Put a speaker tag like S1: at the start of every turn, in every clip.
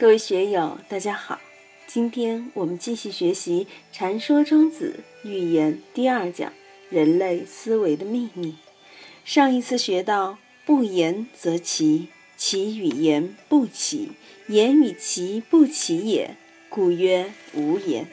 S1: 各位学友，大家好。今天我们继续学习《禅说庄子寓言》第二讲“人类思维的秘密”。上一次学到“不言则奇，其与言不齐，言与其不齐也，故曰无言”。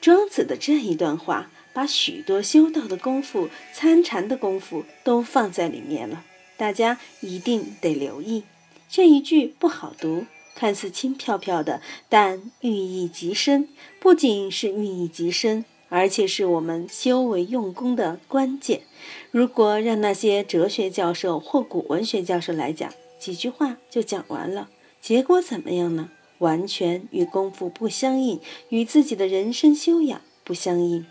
S1: 庄子的这一段话，把许多修道的功夫、参禅的功夫都放在里面了，大家一定得留意。这一句不好读。看似轻飘飘的，但寓意极深。不仅是寓意极深，而且是我们修为用功的关键。如果让那些哲学教授或古文学教授来讲，几句话就讲完了，结果怎么样呢？完全与功夫不相应，与自己的人生修养不相应。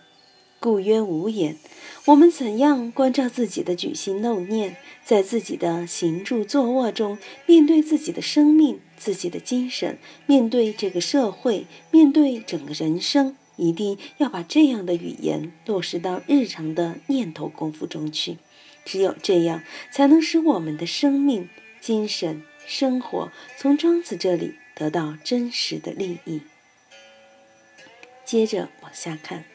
S1: 故曰无言。我们怎样关照自己的举心动念，在自己的行住坐卧中，面对自己的生命、自己的精神，面对这个社会，面对整个人生，一定要把这样的语言落实到日常的念头功夫中去。只有这样，才能使我们的生命、精神、生活从庄子这里得到真实的利益。接着往下看。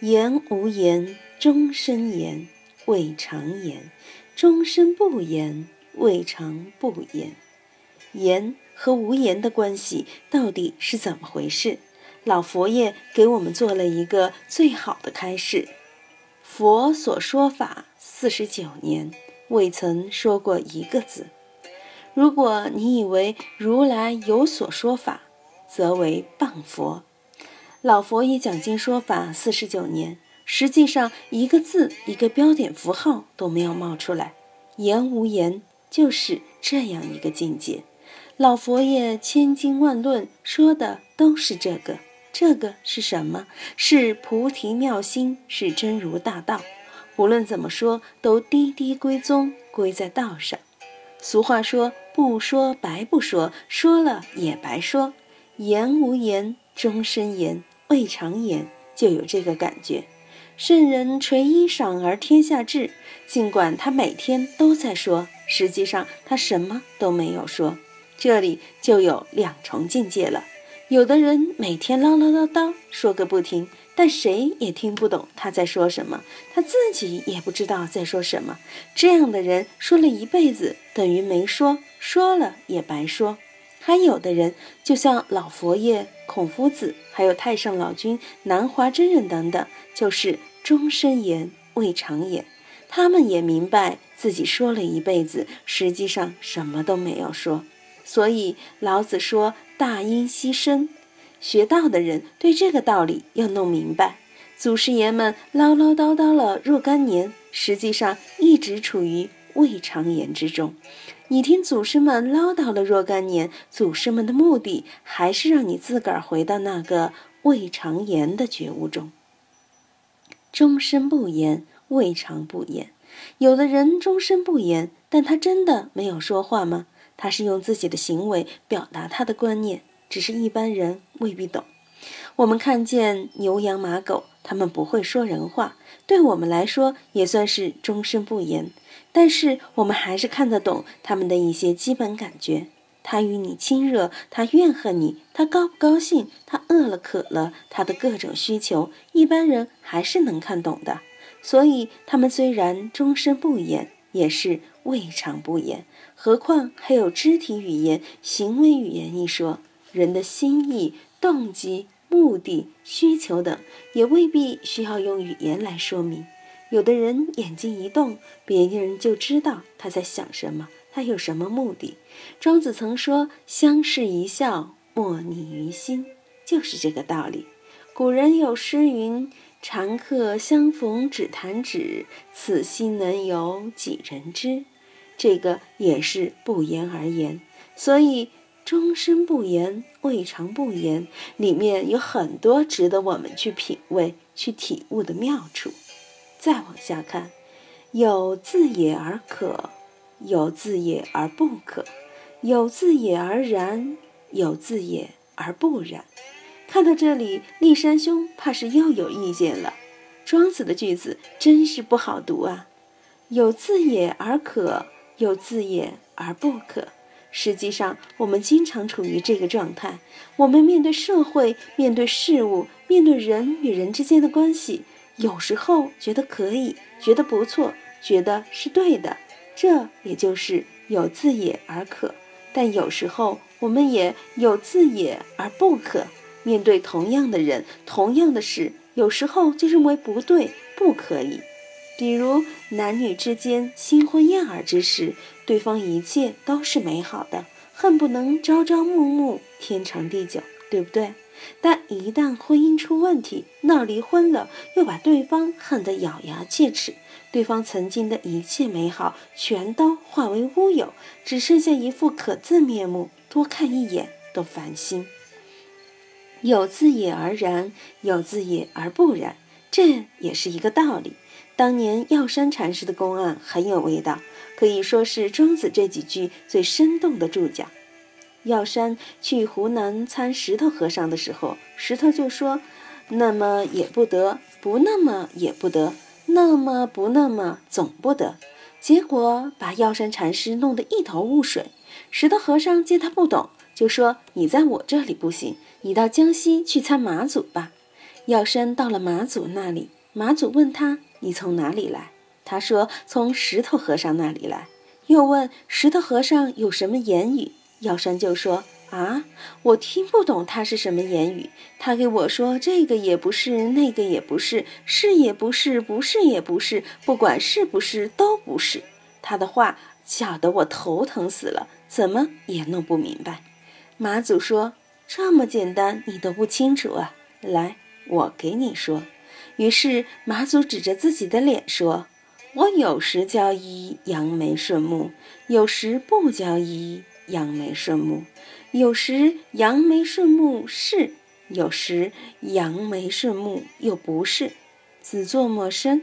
S1: 言无言，终身言；未尝言，终身不言；未尝不言。言和无言的关系到底是怎么回事？老佛爷给我们做了一个最好的开示：佛所说法四十九年，未曾说过一个字。如果你以为如来有所说法，则为谤佛。老佛爷讲经说法四十九年，实际上一个字、一个标点符号都没有冒出来，言无言，就是这样一个境界。老佛爷千经万论说的都是这个，这个是什么？是菩提妙心，是真如大道。无论怎么说，都滴滴归宗，归在道上。俗话说：“不说白不说，说了也白说。”言无言。终身言，未尝言，就有这个感觉。圣人垂衣裳而天下治，尽管他每天都在说，实际上他什么都没有说。这里就有两重境界了。有的人每天唠唠叨叨说个不停，但谁也听不懂他在说什么，他自己也不知道在说什么。这样的人说了一辈子，等于没说，说了也白说。还有的人，就像老佛爷、孔夫子，还有太上老君、南华真人等等，就是终身言，未尝也。他们也明白自己说了一辈子，实际上什么都没有说。所以老子说“大音希声”。学道的人对这个道理要弄明白。祖师爷们唠唠叨叨了若干年，实际上一直处于未尝言之中。你听祖师们唠叨了若干年，祖师们的目的还是让你自个儿回到那个未尝言的觉悟中。终身不言，未尝不言。有的人终身不言，但他真的没有说话吗？他是用自己的行为表达他的观念，只是一般人未必懂。我们看见牛羊马狗，他们不会说人话，对我们来说也算是终身不言。但是我们还是看得懂他们的一些基本感觉。他与你亲热，他怨恨你，他高不高兴，他饿了渴了，他的各种需求，一般人还是能看懂的。所以他们虽然终身不言，也是未尝不言。何况还有肢体语言、行为语言一说，人的心意、动机、目的、需求等，也未必需要用语言来说明。有的人眼睛一动，别人就知道他在想什么，他有什么目的。庄子曾说：“相视一笑，莫逆于心”，就是这个道理。古人有诗云：“常客相逢只弹指，此心能有几人知？”这个也是不言而言。所以终身不言，未尝不言，里面有很多值得我们去品味、去体悟的妙处。再往下看，有自也而可，有自也而不可，有自也而然，有自也而不然。看到这里，立山兄怕是又有意见了。庄子的句子真是不好读啊！有自也而可，有自也而不可。实际上，我们经常处于这个状态。我们面对社会、面对事物、面对人与人之间的关系，有时候觉得可以，觉得不错，觉得是对的，这也就是有自也而可；但有时候我们也有自也而不可。面对同样的人、同样的事，有时候就认为不对，不可以。比如男女之间新婚燕尔之时，对方一切都是美好的，恨不能朝朝暮暮、天长地久，对不对？但一旦婚姻出问题，闹离婚了，又把对方恨得咬牙切齿，对方曾经的一切美好全都化为乌有，只剩下一副可憎面目，多看一眼都烦心。有自也而然，有自也而不然，这也是一个道理。当年药山禅师的公案很有味道，可以说是庄子这几句最生动的注脚。药山去湖南参石头和尚的时候，石头就说：“那么也不得，不那么也不得，那么不那么总不得。”结果把药山禅师弄得一头雾水。石头和尚见他不懂，就说：“你在我这里不行，你到江西去参马祖吧。”药山到了马祖那里，马祖问他。你从哪里来？他说从石头和尚那里来。又问石头和尚有什么言语？药山就说啊，我听不懂他是什么言语。他给我说这个也不是，那个也不是，是也不是，不是也不是，不管是不是都不是。他的话搅得我头疼死了，怎么也弄不明白。马祖说这么简单你都不清楚啊？来，我给你说。于是马祖指着自己的脸说：“我有时交衣扬眉顺目，有时不交衣扬眉顺目，有时扬眉顺目是，有时扬眉顺目又不是，自作莫生。”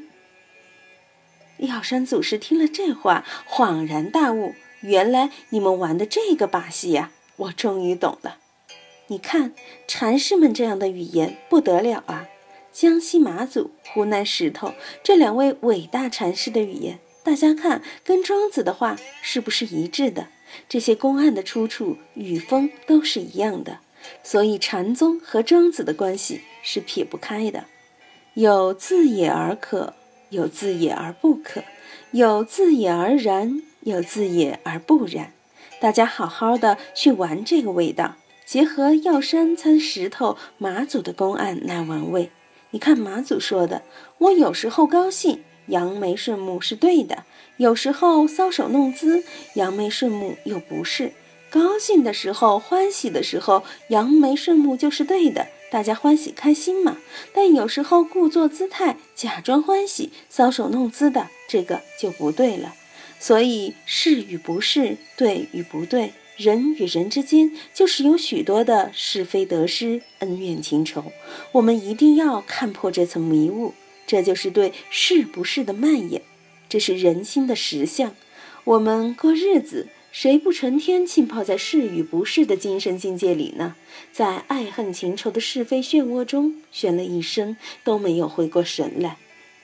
S1: 药山祖师听了这话，恍然大悟：“原来你们玩的这个把戏呀！我终于懂了。你看禅师们这样的语言不得了啊！”江西马祖、湖南石头这两位伟大禅师的语言，大家看跟庄子的话是不是一致的？这些公案的出处、语风都是一样的，所以禅宗和庄子的关系是撇不开的。有自也而可，有自也而不可，有自也而然，有自也而不然。大家好好的去玩这个味道，结合药山参石头、马祖的公案来玩味。你看马祖说的，我有时候高兴，扬眉顺目是对的；有时候搔首弄姿，扬眉顺目又不是。高兴的时候、欢喜的时候，扬眉顺目就是对的，大家欢喜开心嘛。但有时候故作姿态，假装欢喜，搔首弄姿的，这个就不对了。所以是与不是，对与不对。人与人之间就是有许多的是非得失、恩怨情仇，我们一定要看破这层迷雾。这就是对是不是的蔓延，这是人心的实相。我们过日子，谁不成天浸泡在是与不是的精神境界里呢？在爱恨情仇的是非漩涡中旋了一生，都没有回过神来。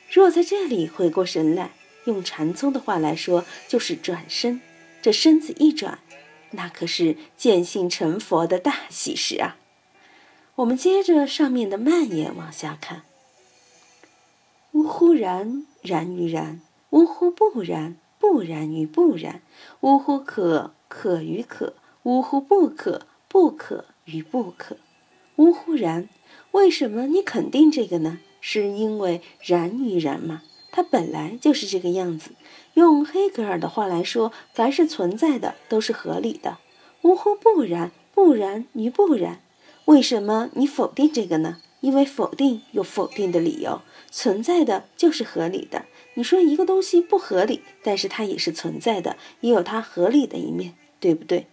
S1: 若在这里回过神来，用禅宗的话来说，就是转身。这身子一转。那可是见性成佛的大喜事啊！我们接着上面的蔓延往下看：呜呼然，然于然；呜呼不然，不然于不然；呜呼可，可于可；呜呼不可，不可于不可。呜呼然，为什么你肯定这个呢？是因为然于然吗？它本来就是这个样子。用黑格尔的话来说，凡是存在的都是合理的。呜呼，不然，不然于不然。为什么你否定这个呢？因为否定有否定的理由。存在的就是合理的。你说一个东西不合理，但是它也是存在的，也有它合理的一面，对不对？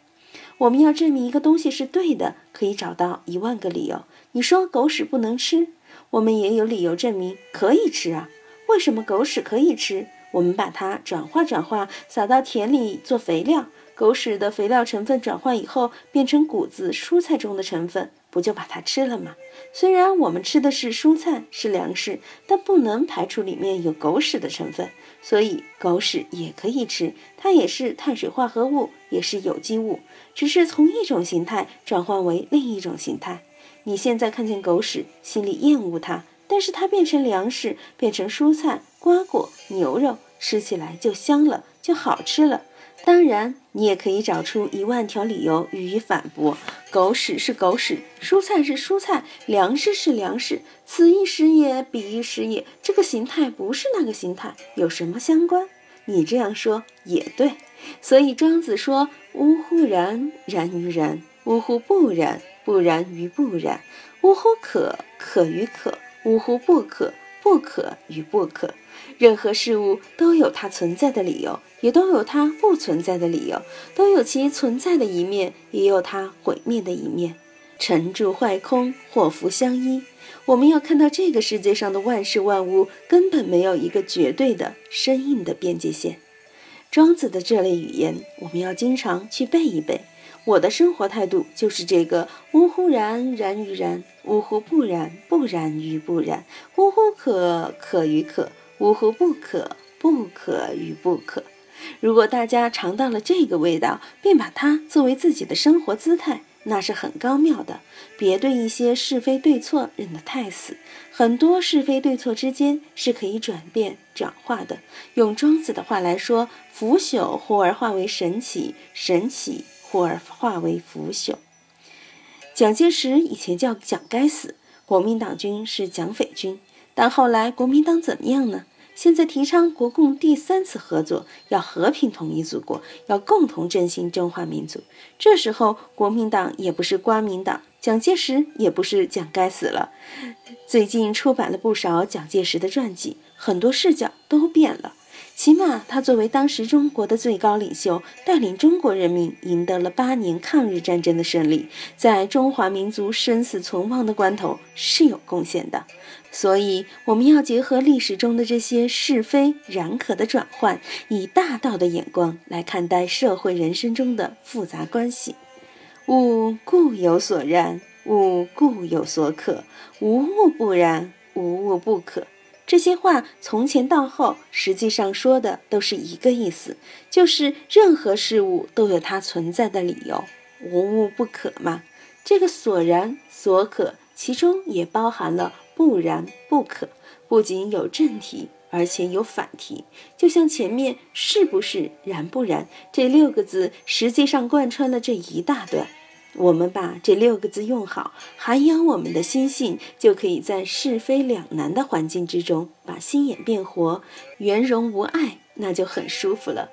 S1: 我们要证明一个东西是对的，可以找到一万个理由。你说狗屎不能吃，我们也有理由证明可以吃啊。为什么狗屎可以吃？我们把它转化转化，撒到田里做肥料，狗屎的肥料成分转化以后变成谷子、蔬菜中的成分，不就把它吃了吗？虽然我们吃的是蔬菜，是粮食，但不能排除里面有狗屎的成分，所以狗屎也可以吃，它也是碳水化合物，也是有机物，只是从一种形态转换为另一种形态。你现在看见狗屎，心里厌恶它，但是它变成粮食，变成蔬菜、瓜果、牛肉，吃起来就香了，就好吃了。当然，你也可以找出一万条理由予以反驳。狗屎是狗屎，蔬菜是蔬菜，粮食是粮食，此一时也，彼一时也。这个形态不是那个形态，有什么相关？你这样说也对。所以庄子说：“呜呼然，然于然；呜呼不然，不然于不然；呜呼可，可于可；呜呼不可，不可与不可。”任何事物都有它存在的理由，也都有它不存在的理由，都有其存在的一面，也有它毁灭的一面。成住坏空，祸福相依。我们要看到这个世界上的万事万物根本没有一个绝对的生硬的边界线。庄子的这类语言，我们要经常去背一背。我的生活态度就是这个：呜呼然，然于然；呜呼不然，不然于不然；呜呼可，可于可。呜呼，不可，不可与不可。如果大家尝到了这个味道，并把它作为自己的生活姿态，那是很高妙的。别对一些是非对错认得太死，很多是非对错之间是可以转变转化的。用庄子的话来说：“腐朽忽而化为神奇，神奇忽而化为腐朽。”蒋介石以前叫蒋该死，国民党军是蒋匪军。但后来国民党怎么样呢？现在提倡国共第三次合作，要和平统一祖国，要共同振兴中华民族。这时候国民党也不是国民党，蒋介石也不是蒋该死了。最近出版了不少蒋介石的传记，很多视角都变了。他作为当时中国的最高领袖，带领中国人民赢得了八年抗日战争的胜利，在中华民族生死存亡的关头是有贡献的。所以，我们要结合历史中的这些是非然可的转换，以大道的眼光来看待社会人生中的复杂关系。物固有所然，物固有所可，无物不然，无物不可。这些话从前到后，实际上说的都是一个意思，就是任何事物都有它存在的理由，无物不可嘛。这个所然所可，其中也包含了不然不可，不仅有正题，而且有反题。就像前面是不是然不然这六个字，实际上贯穿了这一大段。我们把这六个字用好，涵养我们的心性，就可以在是非两难的环境之中，把心眼变活，圆融无碍，那就很舒服了。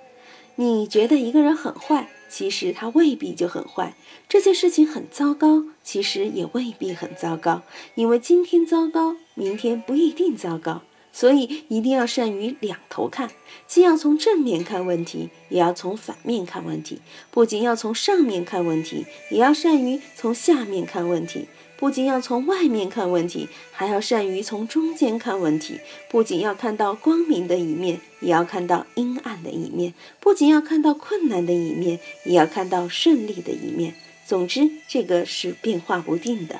S1: 你觉得一个人很坏，其实他未必就很坏；这件事情很糟糕，其实也未必很糟糕。因为今天糟糕，明天不一定糟糕。所以一定要善于两头看，既要从正面看问题，也要从反面看问题；不仅要从上面看问题，也要善于从下面看问题；不仅要从外面看问题，还要善于从中间看问题；不仅要看到光明的一面，也要看到阴暗的一面；不仅要看到困难的一面，也要看到顺利的一面。总之，这个是变化不定的。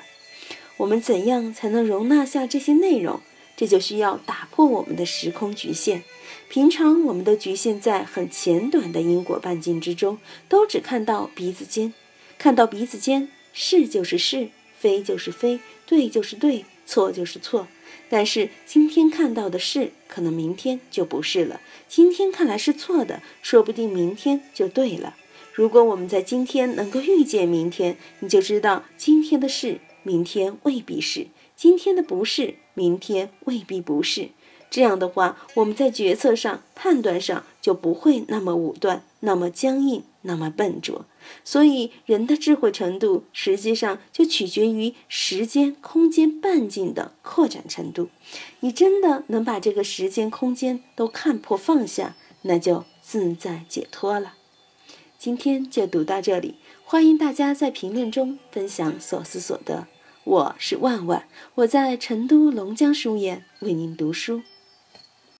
S1: 我们怎样才能容纳下这些内容？这就需要打破我们的时空局限。平常我们都局限在很简短的因果半径之中，都只看到鼻子尖，看到鼻子尖，是就是是，非就是非，对就是对，错就是错。但是今天看到的是，可能明天就不是了；今天看来是错的，说不定明天就对了。如果我们在今天能够预见明天，你就知道今天的事，明天未必是。今天的不是，明天未必不是。这样的话，我们在决策上、判断上就不会那么武断、那么僵硬、那么笨拙。所以，人的智慧程度实际上就取决于时间、空间半径的扩展程度。你真的能把这个时间、空间都看破、放下，那就自在解脱了。今天就读到这里，欢迎大家在评论中分享所思所得。我是万万，我在成都龙江书院为您读书。